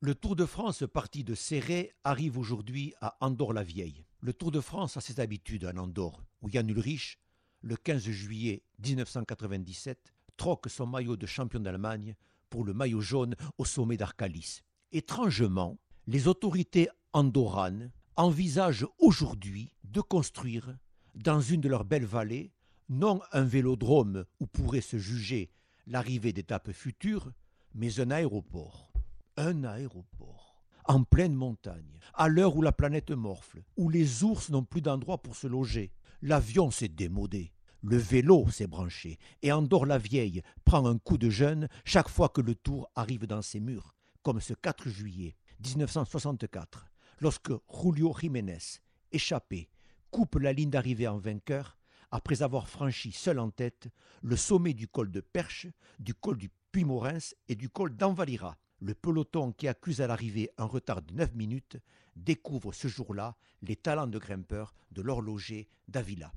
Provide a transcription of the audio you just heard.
Le Tour de France parti de Serré arrive aujourd'hui à Andorre-la-Vieille. Le Tour de France a ses habitudes en Andorre, où Yann Ulrich, le 15 juillet 1997, troque son maillot de champion d'Allemagne pour le maillot jaune au sommet d'Arcalis. Étrangement, les autorités andorranes envisagent aujourd'hui de construire, dans une de leurs belles vallées, non un vélodrome où pourrait se juger l'arrivée d'étapes futures, mais un aéroport un aéroport en pleine montagne, à l'heure où la planète morfle, où les ours n'ont plus d'endroit pour se loger. L'avion s'est démodé. Le vélo s'est branché et Andorre-la-Vieille prend un coup de jeûne chaque fois que le tour arrive dans ses murs, comme ce 4 juillet 1964, lorsque Julio Jiménez, échappé, coupe la ligne d'arrivée en vainqueur après avoir franchi seul en tête le sommet du col de Perche, du col du Puy-Morens et du col d'Anvalira. Le peloton qui accuse à l'arrivée un retard de 9 minutes découvre ce jour-là les talents de grimpeur de l'horloger d'Avila.